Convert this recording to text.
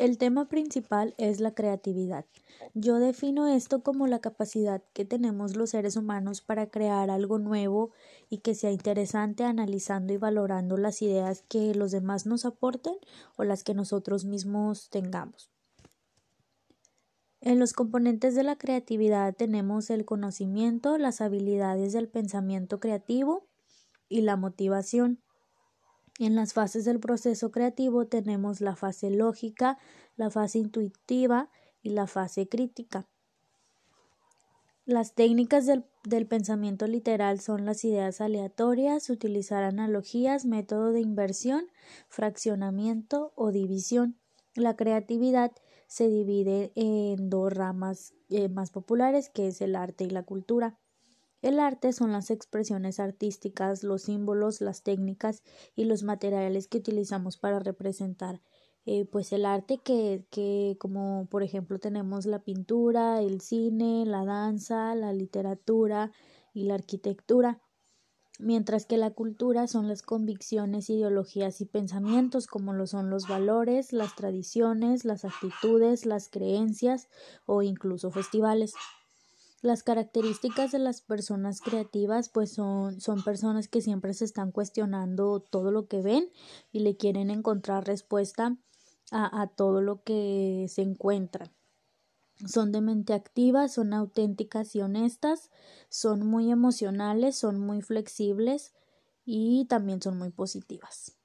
El tema principal es la creatividad. Yo defino esto como la capacidad que tenemos los seres humanos para crear algo nuevo y que sea interesante analizando y valorando las ideas que los demás nos aporten o las que nosotros mismos tengamos. En los componentes de la creatividad tenemos el conocimiento, las habilidades del pensamiento creativo y la motivación. En las fases del proceso creativo tenemos la fase lógica, la fase intuitiva y la fase crítica. Las técnicas del, pensamiento literal son las ideas aleatorias, utilizar analogías, método de inversión, fraccionamiento o división. La creatividad se divide en dos ramas eh, más populares, que es el arte y la cultura. El arte son las expresiones artísticas, los símbolos, las técnicas y los materiales que utilizamos para representar eh, pues el arte que, que como por ejemplo tenemos la pintura, el cine, la danza, la literatura y la arquitectura mientras que la cultura son las convicciones, ideologías y pensamientos como lo son los valores, las tradiciones, las actitudes, las creencias o incluso festivales. Las características de las personas creativas pues son, son personas que siempre se están cuestionando todo lo que ven y le quieren encontrar respuesta a, a todo lo que se encuentran. Son de mente activa, son auténticas y honestas, son muy emocionales, son muy flexibles y también son muy positivas.